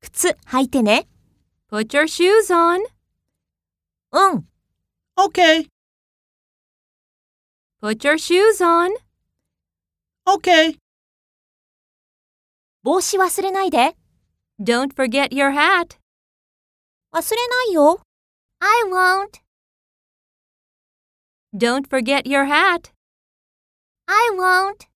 靴履いてね。Put your shoes on. うん。Okay, Put your shoes on. okay. 帽子忘れないで。Don't forget your hat. 忘れないよ。I won't. Don't forget your hat. I won't.